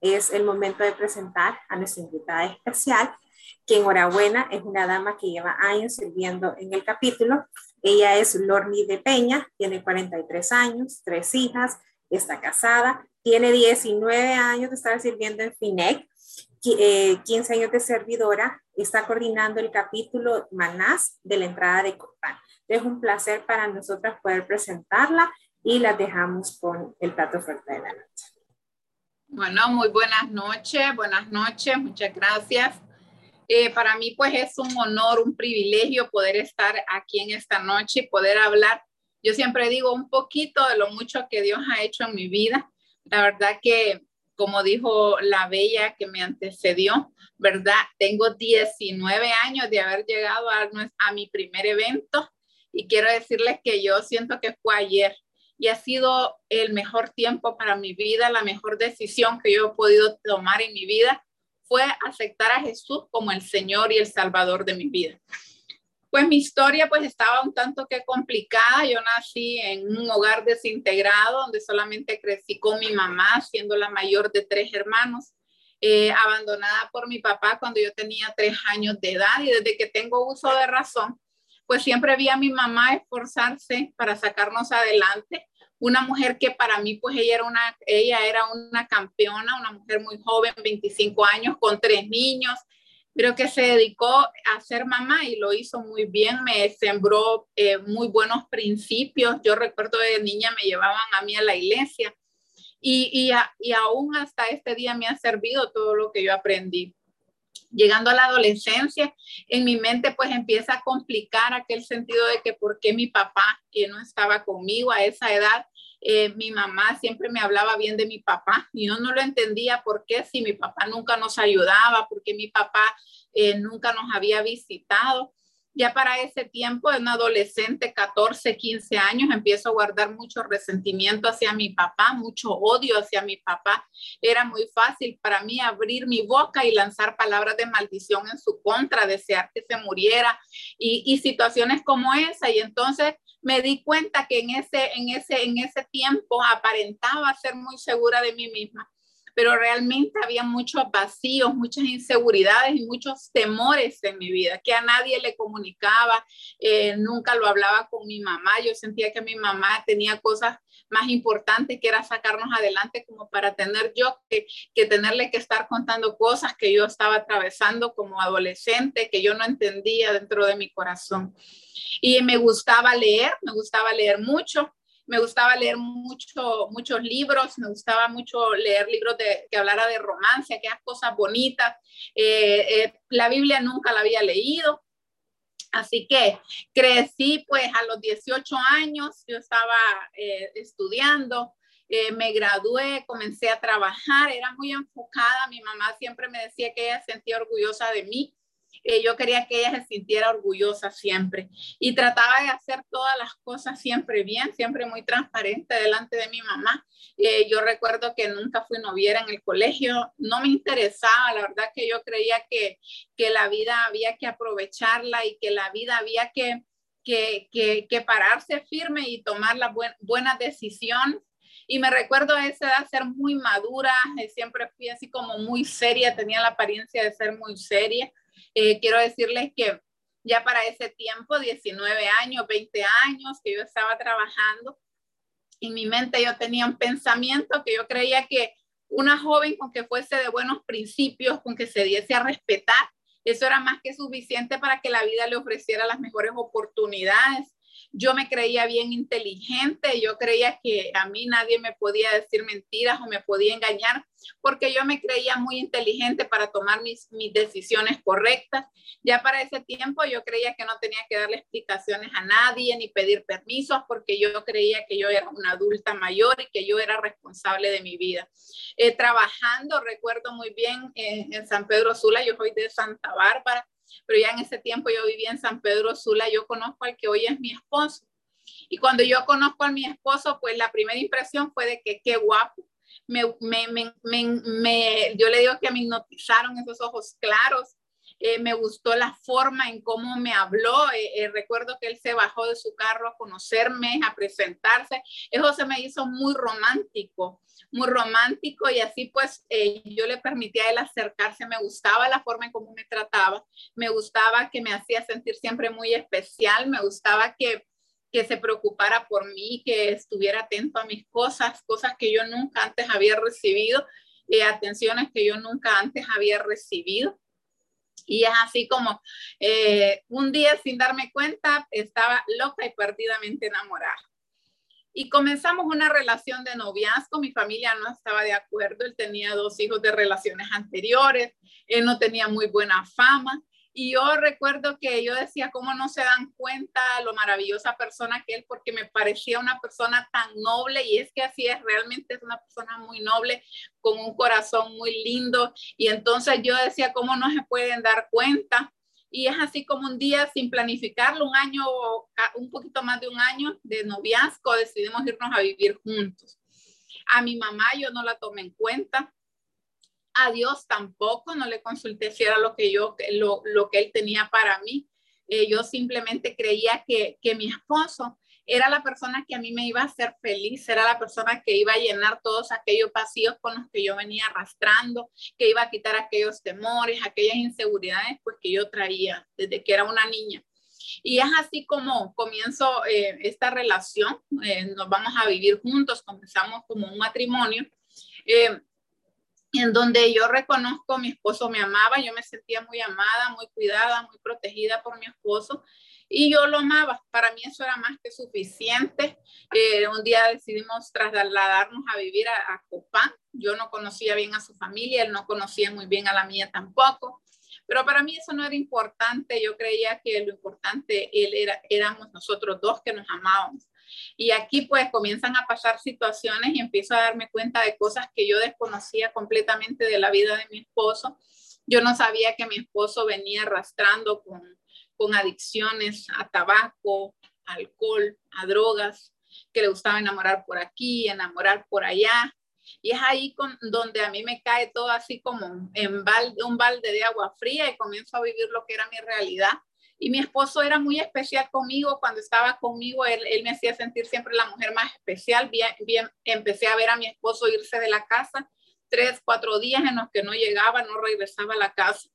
es el momento de presentar a nuestra invitada especial, que enhorabuena es una dama que lleva años sirviendo en el capítulo. Ella es Lorni de Peña, tiene 43 años, tres hijas, está casada, tiene 19 años de estar sirviendo en FINEC, 15 eh, años de servidora, está coordinando el capítulo Manás de la entrada de Copán. Es un placer para nosotras poder presentarla y la dejamos con el plato fuerte de la noche. Bueno, muy buenas noches, buenas noches, muchas gracias. Eh, para mí pues es un honor, un privilegio poder estar aquí en esta noche y poder hablar. Yo siempre digo un poquito de lo mucho que Dios ha hecho en mi vida. La verdad que como dijo la bella que me antecedió, ¿verdad? Tengo 19 años de haber llegado a, a mi primer evento y quiero decirles que yo siento que fue ayer y ha sido el mejor tiempo para mi vida, la mejor decisión que yo he podido tomar en mi vida fue aceptar a Jesús como el Señor y el Salvador de mi vida. Pues mi historia pues estaba un tanto que complicada. Yo nací en un hogar desintegrado donde solamente crecí con mi mamá, siendo la mayor de tres hermanos, eh, abandonada por mi papá cuando yo tenía tres años de edad y desde que tengo uso de razón, pues siempre vi a mi mamá esforzarse para sacarnos adelante. Una mujer que para mí pues ella era una, ella era una campeona, una mujer muy joven, 25 años, con tres niños, Creo que se dedicó a ser mamá y lo hizo muy bien, me sembró eh, muy buenos principios. Yo recuerdo de niña me llevaban a mí a la iglesia y, y, y aún hasta este día me ha servido todo lo que yo aprendí. Llegando a la adolescencia, en mi mente pues empieza a complicar aquel sentido de que por qué mi papá, que no estaba conmigo a esa edad, eh, mi mamá siempre me hablaba bien de mi papá y yo no lo entendía por qué si mi papá nunca nos ayudaba, porque mi papá eh, nunca nos había visitado. Ya para ese tiempo, en adolescente, 14, 15 años, empiezo a guardar mucho resentimiento hacia mi papá, mucho odio hacia mi papá. Era muy fácil para mí abrir mi boca y lanzar palabras de maldición en su contra, desear que se muriera y situaciones como esa. Y entonces me di cuenta que en ese, en ese, en ese tiempo aparentaba ser muy segura de mí misma, pero realmente había muchos vacíos, muchas inseguridades y muchos temores en mi vida, que a nadie le comunicaba, eh, nunca lo hablaba con mi mamá, yo sentía que mi mamá tenía cosas más importantes que era sacarnos adelante como para tener yo que, que tenerle que estar contando cosas que yo estaba atravesando como adolescente, que yo no entendía dentro de mi corazón. Y me gustaba leer, me gustaba leer mucho, me gustaba leer mucho, muchos libros, me gustaba mucho leer libros de, que hablara de romance, aquellas cosas bonitas. Eh, eh, la Biblia nunca la había leído, Así que crecí pues a los 18 años, yo estaba eh, estudiando, me gradué, comencé a trabajar, era muy enfocada, mi mamá siempre me decía que ella sentía orgullosa de mí eh, yo quería que ella se sintiera orgullosa siempre y trataba de hacer todas las cosas siempre bien, siempre muy transparente delante de mi mamá. Eh, yo recuerdo que nunca fui noviera en el colegio, no me interesaba, la verdad que yo creía que, que la vida había que aprovecharla y que la vida había que, que, que, pararse firme y tomar la buena decisión y me recuerdo a esa edad ser muy madura, eh, siempre fui así como muy seria, tenía la apariencia de ser muy seria. Eh, quiero decirles que ya para ese tiempo, 19 años, 20 años, que yo estaba trabajando, en mi mente yo tenía un pensamiento que yo creía que una joven con que fuese de buenos principios, con que se diese a respetar, eso era más que suficiente para que la vida le ofreciera las mejores oportunidades yo me creía bien inteligente, yo creía que a mí nadie me podía decir mentiras o me podía engañar, porque yo me creía muy inteligente para tomar mis, decisiones correctas. Ya para ese tiempo yo creía que no tenía que darle explicaciones a nadie ni pedir permisos, porque yo creía que yo era una adulta mayor y que yo era responsable de mi vida. Eh, trabajando, recuerdo muy bien en San Pedro Sula, yo soy de Santa Bárbara, pero ya en ese tiempo yo vivía en San Pedro Sula, yo conozco al que hoy es mi esposo. Y cuando yo conozco a mi esposo, pues la primera impresión fue de que qué guapo. Me, me, me, yo le digo que me hipnotizaron esos ojos claros, Eh, me gustó la forma en cómo me habló. Eh, eh, recuerdo que él se bajó de su carro a conocerme, a presentarse. Eso se me hizo muy romántico, muy romántico y así pues yo le permitía a él acercarse. Me gustaba la forma en cómo me trataba. Me gustaba que me hacía sentir siempre muy especial. Me gustaba que que se preocupara por mí, que estuviera atento a mis cosas, cosas que yo nunca antes había recibido, atenciones que yo nunca antes había recibido. Y es así como eh, un día sin darme cuenta estaba loca y perdidamente enamorada. Y comenzamos una relación de noviazgo. Mi familia no estaba de acuerdo. Él tenía dos hijos de relaciones anteriores. Él no tenía muy buena fama. Y yo recuerdo que yo decía, ¿cómo no se dan cuenta lo maravillosa persona que él? Porque me parecía una persona tan noble y es que así es, realmente es una persona muy noble, con un corazón muy lindo. Y entonces yo decía, ¿cómo no se pueden dar cuenta? Y es así como un día sin planificarlo, un año, un poquito más de un año de noviazgo, decidimos irnos a vivir juntos. A mi mamá yo no la tomé en cuenta a Dios tampoco, no le consulté si era lo que yo, lo, lo que él tenía para mí. Eh, yo simplemente creía que, que mi esposo era la persona que a mí me iba a hacer feliz, era la persona que iba a llenar todos aquellos vacíos con los que yo venía arrastrando, que iba a quitar aquellos temores, aquellas inseguridades pues que yo traía desde que era una niña. Y es así como comienzo eh, esta relación, eh, nos vamos a vivir juntos, comenzamos como un matrimonio. Eh, en donde yo reconozco mi esposo me amaba, yo me sentía muy amada, muy cuidada, muy protegida por mi esposo y yo lo amaba. Para mí eso era más que suficiente. Eh, un día decidimos trasladarnos a vivir a, a, Copán. Yo no conocía bien a su familia, él no conocía muy bien a la mía tampoco. Pero para mí eso no era importante. Yo creía que lo importante él era, éramos nosotros dos que nos amábamos. Y aquí pues comienzan a pasar situaciones y empiezo a darme cuenta de cosas que yo desconocía completamente de la vida de mi esposo. Yo no sabía que mi esposo venía arrastrando con, con adicciones a tabaco, alcohol, a drogas, que le gustaba enamorar por aquí, enamorar por allá. Y es ahí con, donde a mí me cae todo así como en balde, un balde de agua fría y comienzo a vivir lo que era mi realidad y mi esposo era muy especial conmigo. Cuando estaba conmigo, él, él me hacía sentir siempre la mujer más especial. Bien, bien, empecé a ver a mi esposo irse de la casa tres, cuatro días en los que no llegaba, no regresaba a la casa.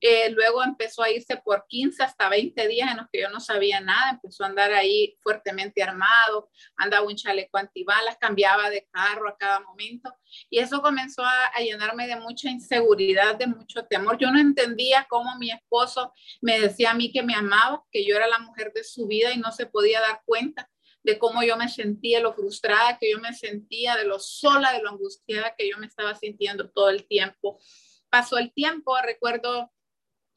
Eh, luego empezó a irse por 15 hasta 20 días en los que yo no sabía nada, empezó a andar ahí fuertemente armado, andaba un chaleco antibalas, cambiaba de carro a cada momento y eso comenzó a, a, llenarme de mucha inseguridad, de mucho temor. Yo no entendía cómo mi esposo me decía a mí que me amaba, que yo era la mujer de su vida y no se podía dar cuenta de cómo yo me sentía, lo frustrada que yo me sentía, de lo sola, de lo angustiada que yo me estaba sintiendo todo el tiempo. Pasó el tiempo, recuerdo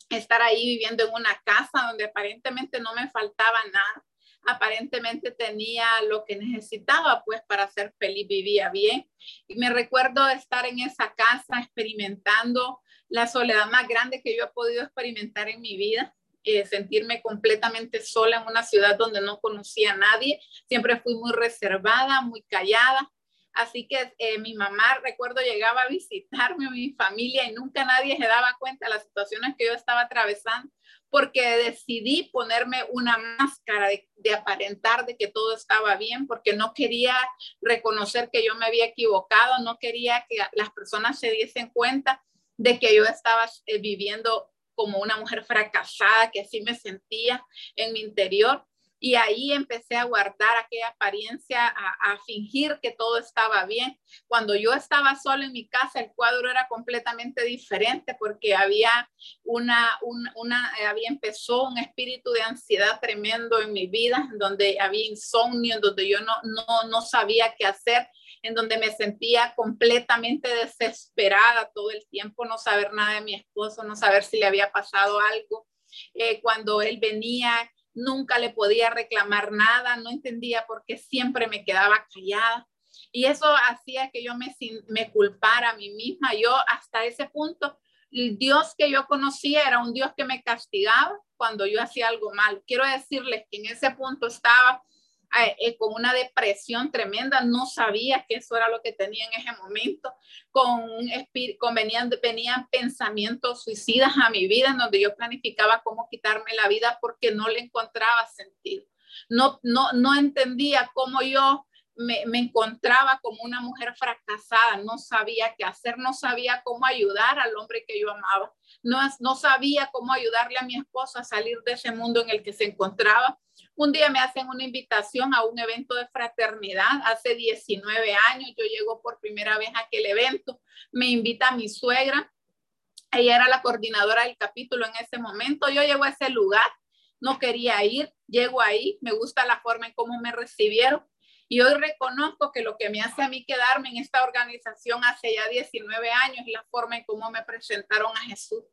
estar ahí viviendo en una casa donde aparentemente no me faltaba nada, aparentemente tenía lo que necesitaba pues para ser feliz, vivía bien. Y me recuerdo estar en esa casa experimentando la soledad más grande que yo he podido experimentar en mi vida. Eh, sentirme completamente sola en una ciudad donde no conocía a nadie. Siempre fui muy reservada, muy callada. Así que eh, mi mamá, recuerdo, llegaba a visitarme, mi familia, y nunca nadie se daba cuenta de las situaciones que yo estaba atravesando, porque decidí ponerme una máscara de, aparentar de que todo estaba bien, porque no quería reconocer que yo me había equivocado, no quería que las personas se diesen cuenta de que yo estaba eh, viviendo como una mujer fracasada, que así me sentía en mi interior. Y ahí empecé a guardar aquella apariencia, a, fingir que todo estaba bien. Cuando yo estaba sola en mi casa, el cuadro era completamente diferente porque había una, una, una había empezó un espíritu de ansiedad tremendo en mi vida, donde había insomnio, donde yo no, no, no sabía qué hacer en donde me sentía completamente desesperada todo el tiempo, no saber nada de mi esposo, no saber si le había pasado algo. Eh, cuando él venía, nunca le podía reclamar nada, no entendía por qué siempre me quedaba callada. Y eso hacía que yo me, me culpara a mí misma. Yo hasta ese punto, el Dios que yo conocía era un Dios que me castigaba cuando yo hacía algo mal. Quiero decirles que en ese punto estaba con una depresión tremenda, no sabía que eso era lo que tenía en ese momento, con, con venían, venían pensamientos suicidas a mi vida, en donde yo planificaba cómo quitarme la vida porque no le encontraba sentido. No, no, no entendía cómo yo me, encontraba como una mujer fracasada, no sabía qué hacer, no sabía cómo ayudar al hombre que yo amaba, no, no sabía cómo ayudarle a mi esposo a salir de ese mundo en el que se encontraba. Un día me hacen una invitación a un evento de fraternidad, hace 19 años, yo llego por primera vez a aquel evento, me invita mi suegra, ella era la coordinadora del capítulo en ese momento, yo llego a ese lugar, no quería ir, llego ahí, me gusta la forma en cómo me recibieron, y hoy reconozco que lo que me hace a mí quedarme en esta organización hace ya 19 años es la forma en cómo me presentaron a Jesús.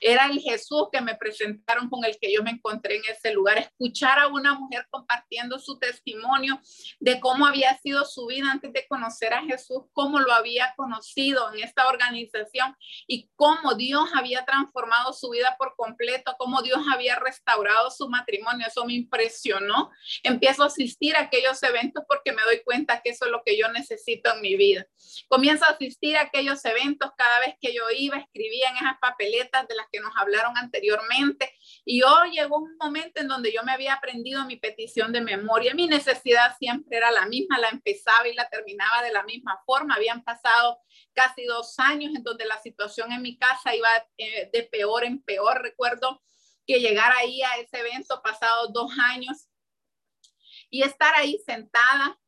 Era el Jesús que me presentaron con el que yo me encontré en ese lugar. Escuchar a una mujer compartiendo su testimonio de cómo había sido su vida antes de conocer a Jesús, cómo lo había conocido en esta organización y cómo Dios había transformado su vida por completo, cómo Dios había restaurado su matrimonio. Eso me impresionó. Empiezo a asistir a aquellos eventos porque me doy cuenta que eso es lo que yo necesito en mi vida. Comienzo a asistir a aquellos eventos cada vez que yo iba, escribía en esas papeletas de las que nos hablaron anteriormente. Y hoy llegó un momento en donde yo me había aprendido mi petición de memoria. Mi necesidad siempre era la misma, la empezaba y la terminaba de la misma forma. Habían pasado casi dos años en donde la situación en mi casa iba eh, de peor en peor. Recuerdo que llegar ahí a ese evento pasado dos años y estar ahí sentada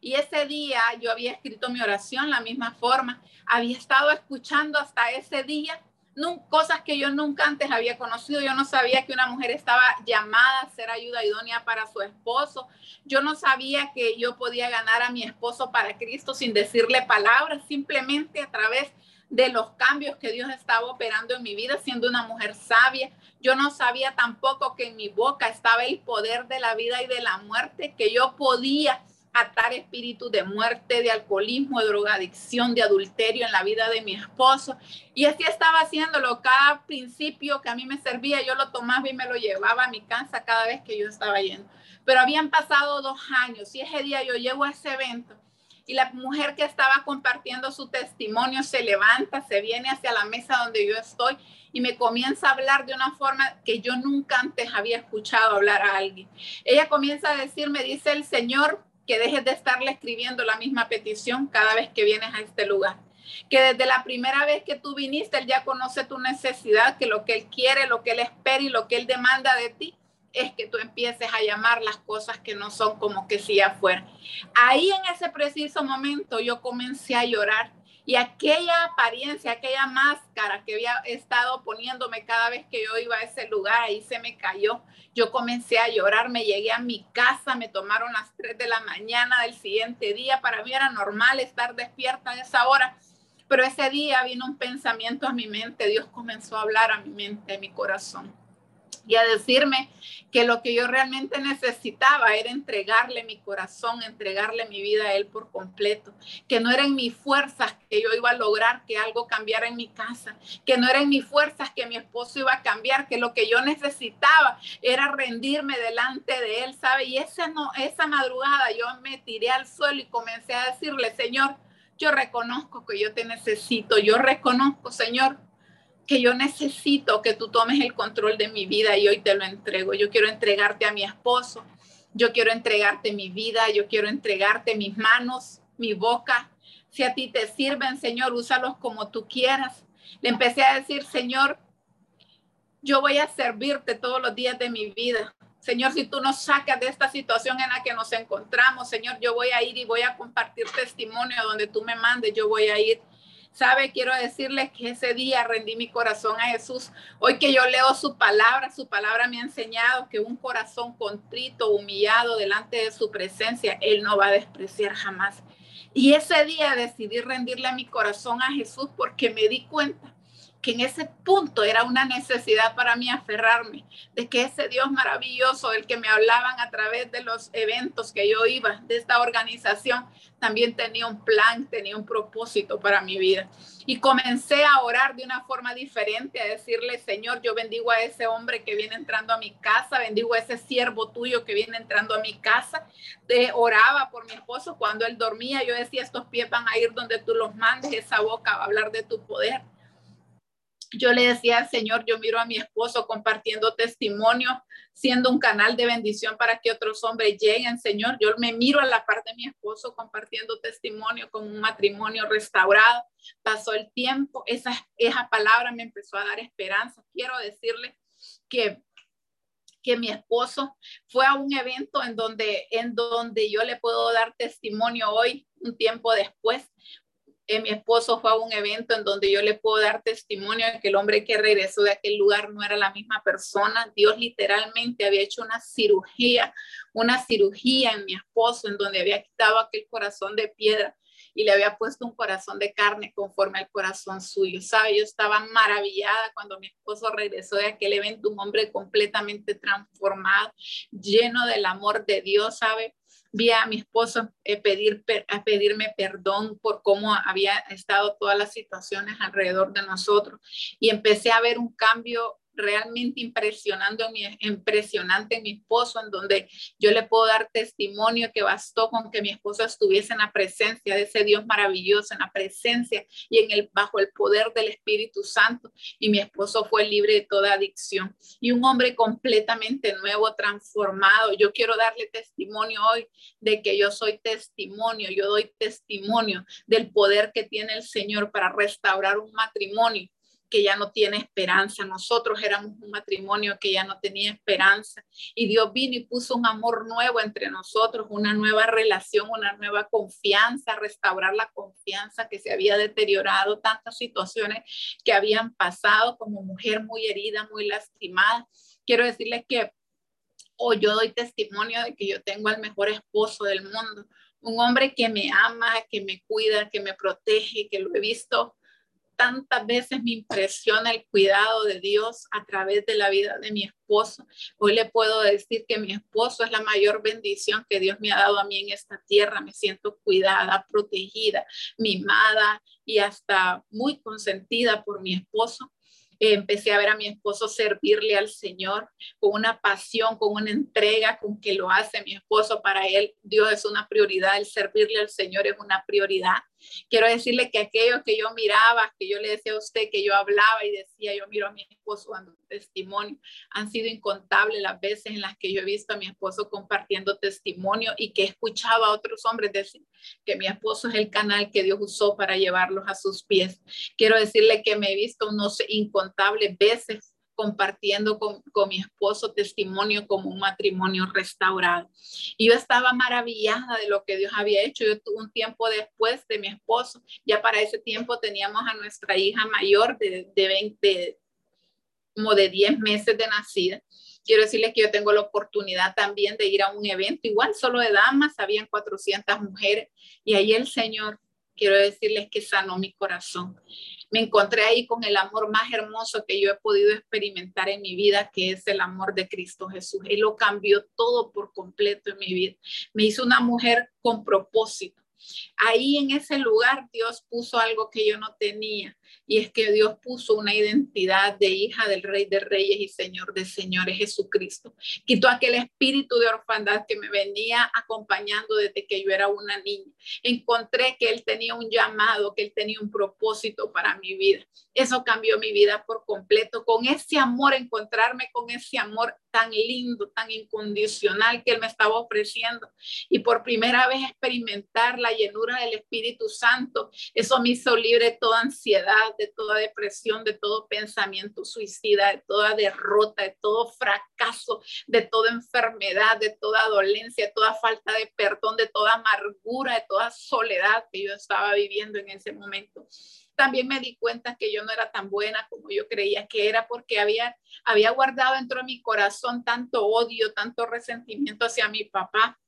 y ese día yo había escrito mi oración la misma forma, había estado escuchando hasta ese día cosas que yo nunca antes había conocido. Yo no sabía que una mujer estaba llamada a ser ayuda idónea para su esposo. Yo no sabía que yo podía ganar a mi esposo para Cristo sin decirle palabras, simplemente a través de los cambios que Dios estaba operando en mi vida, siendo una mujer sabia. Yo no sabía tampoco que en mi boca estaba el poder de la vida y de la muerte, que yo podía atar espíritus de muerte, de alcoholismo, de drogadicción, de adulterio en la vida de mi esposo. Y así estaba haciéndolo. Cada principio que a mí me servía, yo lo tomaba y me lo llevaba a mi casa cada vez que yo estaba yendo. Pero habían pasado dos años y ese día yo llego a ese evento y la mujer que estaba compartiendo su testimonio se levanta, se viene hacia la mesa donde yo estoy y me comienza a hablar de una forma que yo nunca antes había escuchado hablar a alguien. Ella comienza a decirme, dice el Señor, que dejes de estarle escribiendo la misma petición cada vez que vienes a este lugar. Que desde la primera vez que tú viniste, Él ya conoce tu necesidad, que lo que Él quiere, lo que Él espera y lo que Él demanda de ti es que tú empieces a llamar las cosas que no son como que si afuera. Ahí en ese preciso momento yo comencé a llorar y aquella apariencia, aquella máscara que había estado poniéndome cada vez que yo iba a ese lugar, ahí se me cayó. Yo comencé a llorar, me llegué a mi casa, me tomaron las 3 de la mañana del siguiente día. Para mí era normal estar despierta a esa hora, pero ese día vino un pensamiento a mi mente. Dios comenzó a hablar a mi mente, a mi corazón y a decirme que lo que yo realmente necesitaba era entregarle mi corazón, entregarle mi vida a Él por completo, que no eran mis fuerzas que yo iba a lograr que algo cambiara en mi casa, que no eran mis fuerzas que mi esposo iba a cambiar, que lo que yo necesitaba era rendirme delante de Él, ¿sabe? Y esa, no, esa madrugada yo me tiré al suelo y comencé a decirle, Señor, yo reconozco que yo te necesito, yo reconozco, Señor, que yo necesito que tú tomes el control de mi vida y hoy te lo entrego. Yo quiero entregarte a mi esposo, yo quiero entregarte mi vida, yo quiero entregarte mis manos, mi boca. Si a ti te sirven, Señor, úsalos como tú quieras. Le empecé a decir, Señor, yo voy a servirte todos los días de mi vida. Señor, si tú nos sacas de esta situación en la que nos encontramos, Señor, yo voy a ir y voy a compartir testimonio donde tú me mandes, yo voy a ir. Sabe, quiero decirles que ese día rendí mi corazón a Jesús. Hoy que yo leo su palabra, su palabra me ha enseñado que un corazón contrito, humillado delante de su presencia, Él no va a despreciar jamás. Y ese día decidí rendirle mi corazón a Jesús porque me di cuenta que en ese punto era una necesidad para mí aferrarme, de que ese Dios maravilloso, el que me hablaban a través de los eventos que yo iba, de esta organización, también tenía un plan, tenía un propósito para mi vida. Y comencé a orar de una forma diferente, a decirle, Señor, yo bendigo a ese hombre que viene entrando a mi casa, bendigo a ese siervo tuyo que viene entrando a mi casa. De, oraba por mi esposo cuando él dormía, yo decía, estos pies van a ir donde tú los mandes, esa boca va a hablar de tu poder yo le decía al Señor, yo miro a mi esposo compartiendo testimonio, siendo un canal de bendición para que otros hombres lleguen, Señor. Yo me miro a la parte de mi esposo compartiendo testimonio con un matrimonio restaurado. Pasó el tiempo, esa, esa palabra me empezó a dar esperanza. Quiero decirle que que mi esposo fue a un evento en donde, en donde yo le puedo dar testimonio hoy, un tiempo después, mi esposo fue a un evento en donde yo le puedo dar testimonio de que el hombre que regresó de aquel lugar no era la misma persona. Dios literalmente había hecho una cirugía, una cirugía en mi esposo en donde había quitado aquel corazón de piedra y le había puesto un corazón de carne conforme al corazón suyo. ¿Sabe? Yo estaba maravillada cuando mi esposo regresó de aquel evento, un hombre completamente transformado, lleno del amor de Dios, ¿sabe? Vi a mi esposo eh, pedir, a pedirme perdón por cómo había estado todas las situaciones alrededor de nosotros. Y empecé a ver un cambio realmente impresionante en, mi, impresionante mi esposo, en donde yo le puedo dar testimonio que bastó con que mi esposo estuviese en la presencia de ese Dios maravilloso, en la presencia y en el bajo el poder del Espíritu Santo. Y mi esposo fue libre de toda adicción y un hombre completamente nuevo, transformado. Yo quiero darle testimonio hoy de que yo soy testimonio, yo doy testimonio del poder que tiene el Señor para restaurar un matrimonio que ya no tiene esperanza. Nosotros éramos un matrimonio que ya no tenía esperanza. Y Dios vino y puso un amor nuevo entre nosotros, una nueva relación, una nueva confianza, restaurar la confianza que se había deteriorado, tantas situaciones que habían pasado como mujer muy herida, muy lastimada. Quiero decirles que hoy yo doy testimonio de que yo tengo al mejor esposo del mundo, un hombre que me ama, que me cuida, que me protege, que lo he visto tantas veces me impresiona el cuidado de Dios a través de la vida de mi esposo. Hoy le puedo decir que mi esposo es la mayor bendición que Dios me ha dado a mí en esta tierra. Me siento cuidada, protegida, mimada y hasta muy consentida por mi esposo empecé a ver a mi esposo servirle al Señor con una pasión, con una entrega, con que lo hace mi esposo para él. Dios es una prioridad, el servirle al Señor es una prioridad. Quiero decirle que aquello que yo miraba, que yo le decía a usted, que yo hablaba y decía, yo miro a mi esposo dando testimonio, han sido incontables las veces en las que yo he visto a mi esposo compartiendo testimonio y que he escuchado a otros hombres decir que mi esposo es el canal que Dios usó para llevarlos a sus pies. Quiero decirle que me he visto no sé, incontables veces compartiendo con, mi esposo testimonio como un matrimonio restaurado. Y yo estaba maravillada de lo que Dios había hecho. Yo tuve un tiempo después de mi esposo, ya para ese tiempo teníamos a nuestra hija mayor de, de 20, como de 10 meses de nacida. Quiero decirles que yo tengo la oportunidad también de ir a un evento, igual solo de damas, habían 400 mujeres, y ahí el Señor, quiero decirles que sanó mi corazón me encontré ahí con el amor más hermoso que yo he podido experimentar en mi vida, que es el amor de Cristo Jesús. Él lo cambió todo por completo en mi vida. Me hizo una mujer con propósito. Ahí en ese lugar Dios puso algo que yo no tenía y es que Dios puso una identidad de hija del Rey de Reyes y Señor de Señores Jesucristo. Quitó aquel espíritu de orfandad que me venía acompañando desde que yo era una niña. Encontré que Él tenía un llamado, que Él tenía un propósito para mi vida. Eso cambió mi vida por completo. Con ese amor, encontrarme con ese amor tan lindo, tan incondicional que Él me estaba ofreciendo. Y por primera vez experimentar la llenura del Espíritu Santo, eso me hizo libre de toda ansiedad, de toda depresión, de todo pensamiento suicida, de toda derrota, de todo fracaso, de toda enfermedad, de toda dolencia, de toda falta de perdón, de toda amargura, de toda soledad que yo estaba viviendo en ese momento. También me di cuenta que yo no era tan buena como yo creía que era porque había, había guardado dentro de mi corazón tanto odio, tanto resentimiento hacia mi papá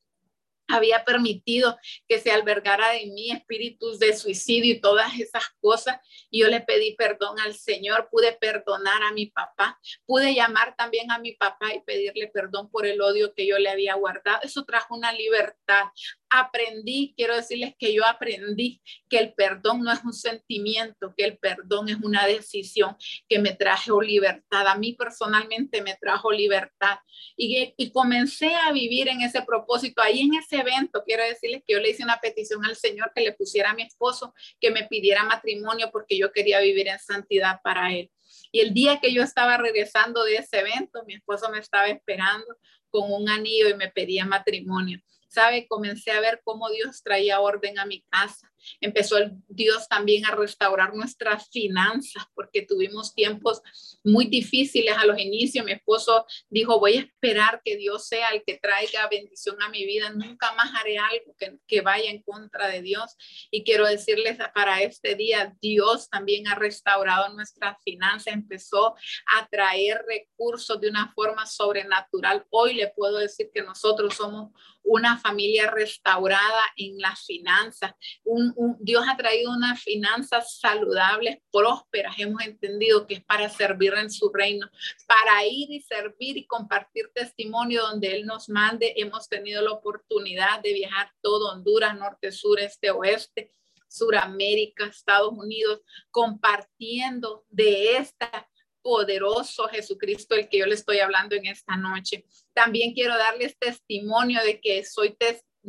había permitido que se albergara de mí espíritus de suicidio y todas esas cosas. Y yo le pedí perdón al Señor, pude perdonar a mi papá, pude llamar también a mi papá y pedirle perdón por el odio que yo le había guardado. Eso trajo una libertad aprendí, quiero decirles que yo aprendí que el perdón no es un sentimiento, que el perdón es una decisión que me trajo libertad. A mí personalmente me trajo libertad y, y comencé a vivir en ese propósito. Ahí en ese evento, quiero decirles que yo le hice una petición al Señor que le pusiera a mi esposo que me pidiera matrimonio porque yo quería vivir en santidad para él. Y el día que yo estaba regresando de ese evento, mi esposo me estaba esperando con un anillo y me pedía matrimonio. ¿Sabe? Comencé a ver cómo Dios traía orden a mi casa. Empezó el Dios también a restaurar nuestras finanzas porque tuvimos tiempos muy difíciles a los inicios. Mi esposo dijo, voy a esperar que Dios sea el que traiga bendición a mi vida. Nunca más haré algo que, que vaya en contra de Dios. Y quiero decirles para este día, Dios también ha restaurado nuestras finanzas. Empezó a traer recursos de una forma sobrenatural. Hoy le puedo decir que nosotros somos una familia restaurada en las finanzas. Un, Dios ha traído unas finanzas saludables, prósperas. Hemos entendido que es para servir en su reino, para ir y servir y compartir testimonio donde Él nos mande. Hemos tenido la oportunidad de viajar todo Honduras, norte, sur, este, oeste. Suramérica, Estados Unidos, compartiendo de esta poderoso Jesucristo el que yo le estoy hablando en esta noche. También quiero darles testimonio de que soy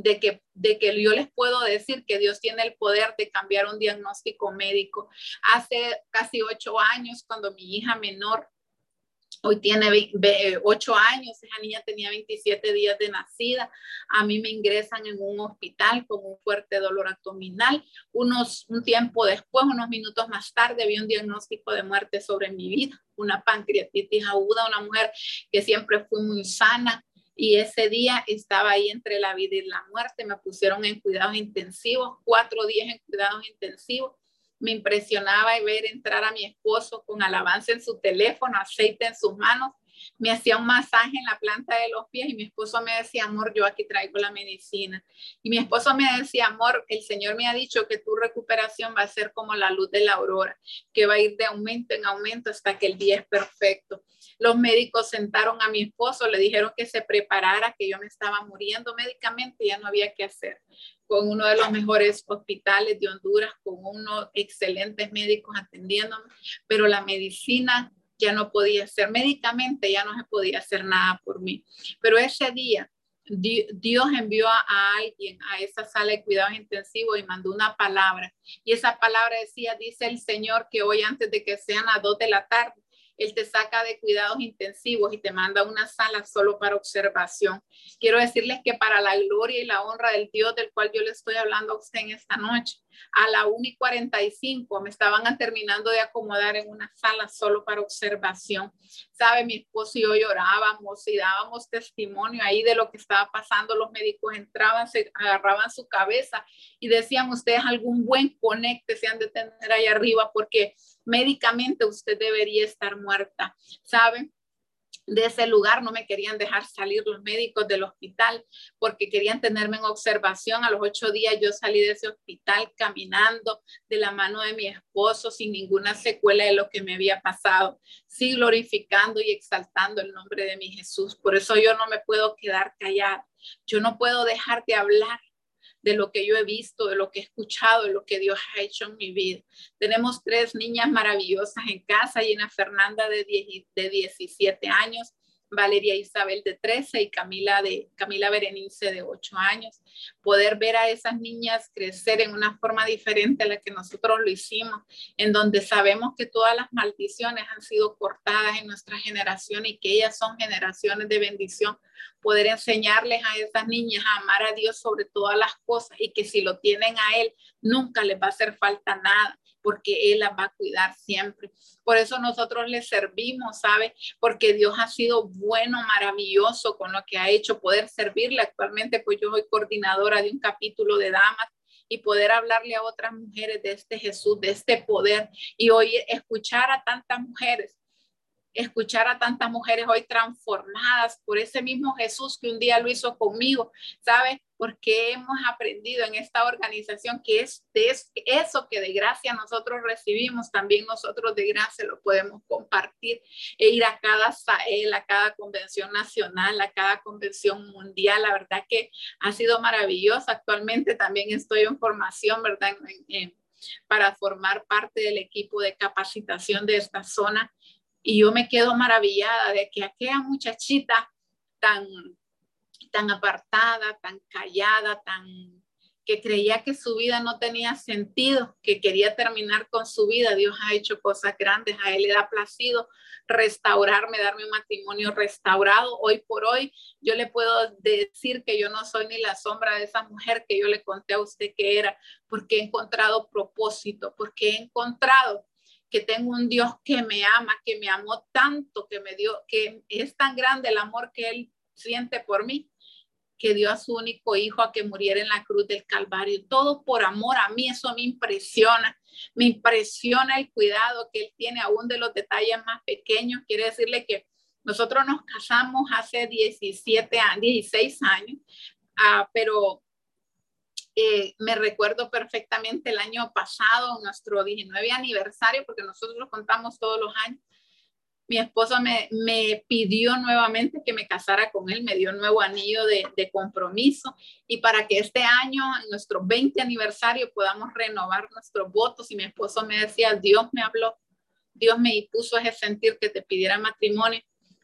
de que, de que yo les puedo decir que Dios tiene el poder de cambiar un diagnóstico médico. Hace casi ocho años, cuando mi hija menor Hoy tiene ocho años, esa niña tenía 27 días de nacida. A mí me ingresan en un hospital con un fuerte dolor abdominal. Unos, un tiempo después, unos minutos más tarde, vi un diagnóstico de muerte sobre mi vida, una pancreatitis aguda, una mujer que siempre fue muy sana. Y ese día estaba ahí entre la vida y la muerte. Me pusieron en cuidados intensivos, cuatro días en cuidados intensivos me impresionaba ver entrar a mi esposo con alabanza en su teléfono, aceite en sus manos. Me hacía un masaje en la planta de los pies y mi esposo me decía, amor, yo aquí traigo la medicina. Y mi esposo me decía, amor, el Señor me ha dicho que tu recuperación va a ser como la luz de la aurora, que va a ir de aumento en aumento hasta que el día es perfecto. Los médicos sentaron a mi esposo, le dijeron que se preparara, que yo me estaba muriendo médicamente, ya no había que hacer con uno de los mejores hospitales de Honduras, con unos excelentes médicos atendiéndome, pero la medicina ya no podía ser, médicamente ya no se podía hacer nada por mí. Pero ese día Dios envió a, alguien a esa sala de cuidados intensivos y mandó una palabra. Y esa palabra decía, dice el Señor que hoy antes de que sean las dos de la tarde, él te saca de cuidados intensivos y te manda a una sala solo para observación. Quiero decirles que para la gloria y la honra del Dios del cual yo le estoy hablando a usted en esta noche, a la 1 y 45 me estaban terminando de acomodar en una sala solo para observación. Sabe, mi esposo y yo llorábamos y dábamos testimonio ahí de lo que estaba pasando. Los médicos entraban, se agarraban su cabeza y decían, ustedes algún buen conecte se han de tener ahí arriba porque médicamente usted debería estar muerta. ¿Saben? De ese lugar, no me querían dejar salir los médicos del hospital porque querían tenerme en observación. A los ocho días yo salí de ese hospital caminando de la mano de mi esposo sin ninguna secuela de lo que me había pasado, sí glorificando y exaltando el nombre de mi Jesús. Por eso yo no me puedo quedar callada. Yo no puedo dejar de hablar de lo que yo he visto, de lo que he escuchado, de lo que Dios ha hecho en mi vida. Tenemos tres niñas maravillosas en casa, Gina Fernanda de, de 17 años, Valeria Isabel de 13 y Camila, de, Camila Berenice de 8 años. Poder ver a esas niñas crecer en una forma diferente a la que nosotros lo hicimos, en donde sabemos que todas las maldiciones han sido cortadas en nuestra generación y que ellas son generaciones de bendición. Poder enseñarles a esas niñas a amar a Dios sobre todas las cosas y que si lo tienen a Él, nunca les va a hacer falta nada porque Él las va a cuidar siempre. Por eso nosotros le servimos, ¿sabe? Porque Dios ha sido bueno, maravilloso con lo que ha hecho, poder servirle. Actualmente, pues yo soy coordinadora de un capítulo de damas y poder hablarle a otras mujeres de este Jesús, de este poder y oír, escuchar a tantas mujeres escuchar a tantas mujeres hoy transformadas por ese mismo Jesús que un día lo hizo conmigo, ¿sabe? Porque hemos aprendido en esta organización que es, es eso que de gracia nosotros recibimos, también nosotros de gracia lo podemos compartir e ir a cada SAEL, a cada convención nacional, a cada convención mundial. La verdad que ha sido maravilloso. Actualmente también estoy en formación, ¿verdad? para formar parte del equipo de capacitación de esta zona y yo me quedo maravillada de que aquella muchachita tan, tan apartada, tan callada, tan que creía que su vida no tenía sentido, que quería terminar con su vida. Dios ha hecho cosas grandes, a Él le ha placido restaurarme, darme un matrimonio restaurado. Hoy por hoy yo le puedo decir que yo no soy ni la sombra de esa mujer que yo le conté a usted que era, porque he encontrado propósito, porque he encontrado que tengo un Dios que me ama, que me amó tanto, que me dio, que es tan grande el amor que Él siente por mí, que dio a su único hijo a que muriera en la cruz del Calvario. Todo por amor a mí, eso me impresiona. Me impresiona el cuidado que Él tiene aún de los detalles más pequeños. Quiere decirle que nosotros nos casamos hace 17 años, 16 años, ah, pero eh, me recuerdo perfectamente el año pasado, nuestro 19 aniversario, porque nosotros lo contamos todos los años. Mi esposo me, pidió nuevamente que me casara con él, me dio un nuevo anillo de, compromiso y para que este año, nuestro 20 aniversario, podamos renovar nuestros votos. Y mi esposo me decía, Dios me habló, Dios me puso ese sentir que te pidiera matrimonio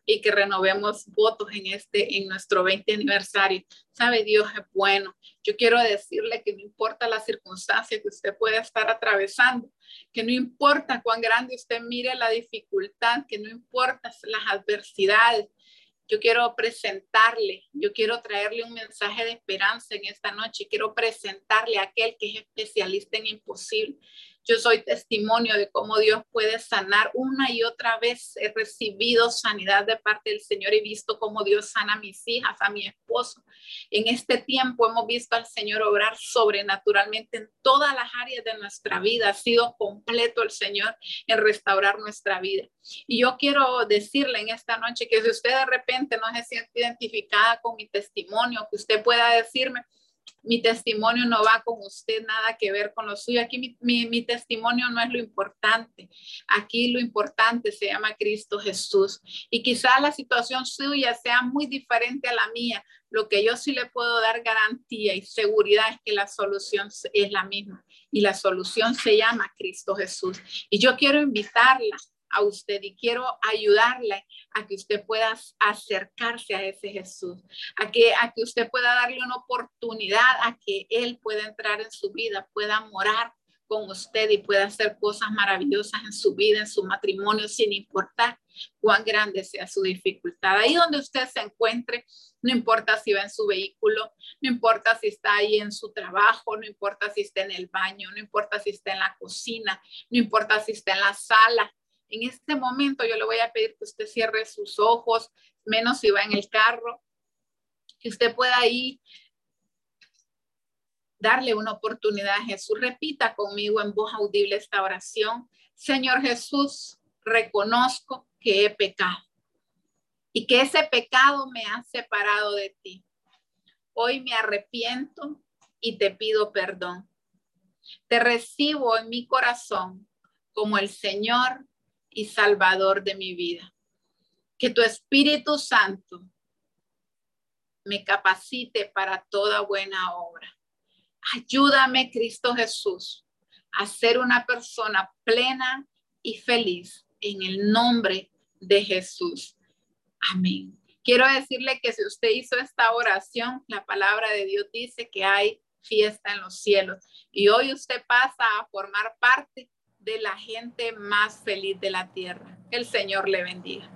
y que renovemos votos en este, en nuestro 20 aniversario. Sabe, Dios es bueno. Yo quiero decirle que no importa la circunstancia que usted pueda estar atravesando, que no importa cuán grande usted mire la dificultad, que no importa las adversidades. Yo quiero presentarle, yo quiero traerle un mensaje de esperanza en esta noche. Quiero presentarle a aquel que es especialista en imposible. Yo soy testimonio de cómo Dios puede sanar una y otra vez. He recibido sanidad de parte del Señor y visto cómo Dios sana a mis hijas, a mi esposo. En este tiempo hemos visto al Señor obrar sobrenaturalmente en todas las áreas de nuestra vida. Ha sido completo el Señor en restaurar nuestra vida. Y yo quiero decirle en esta noche que si usted de repente no se siente identificada con mi testimonio, que usted pueda decirme, mi testimonio no va con usted, nada que ver con lo suyo. Aquí mi, testimonio no es lo importante. Aquí lo importante se llama Cristo Jesús. Y quizá la situación suya sea muy diferente a la mía. Lo que yo sí le puedo dar garantía y seguridad es que la solución es la misma. Y la solución se llama Cristo Jesús. Y yo quiero invitarla a usted y quiero ayudarle a que usted pueda acercarse a ese Jesús, a que, a que usted pueda darle una oportunidad a que Él pueda entrar en su vida, pueda morar con usted y pueda hacer cosas maravillosas en su vida, en su matrimonio, sin importar cuán grande sea su dificultad. Ahí donde usted se encuentre, no importa si va en su vehículo, no importa si está ahí en su trabajo, no importa si está en el baño, no importa si está en la cocina, no importa si está en la sala, en este momento yo le voy a pedir que usted cierre sus ojos, menos si va en el carro, que usted pueda ahí darle una oportunidad a Jesús. Repita conmigo en voz audible esta oración. Señor Jesús, reconozco que he pecado y que ese pecado me ha separado de ti. Hoy me arrepiento y te pido perdón. Te recibo en mi corazón como el Señor y Salvador de mi vida. Que tu Espíritu Santo me capacite para toda buena obra. Ayúdame, Cristo Jesús, a ser una persona plena y feliz en el nombre de Jesús. Amén. Quiero decirle que si usted hizo esta oración, la palabra de Dios dice que hay fiesta en los cielos y hoy usted pasa a formar parte de la gente más feliz de la tierra. El Señor le bendiga.